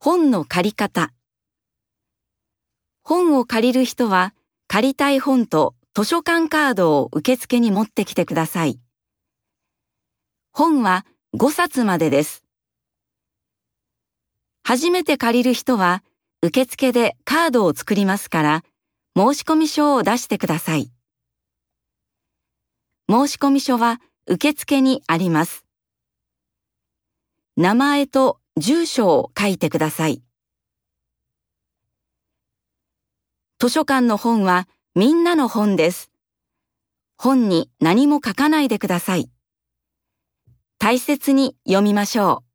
本の借り方。本を借りる人は、借りたい本と図書館カードを受付に持ってきてください。本は5冊までです。初めて借りる人は、受付でカードを作りますから、申込書を出してください。申込書は受付にあります。名前と住所を書いてください。図書館の本はみんなの本です。本に何も書かないでください。大切に読みましょう。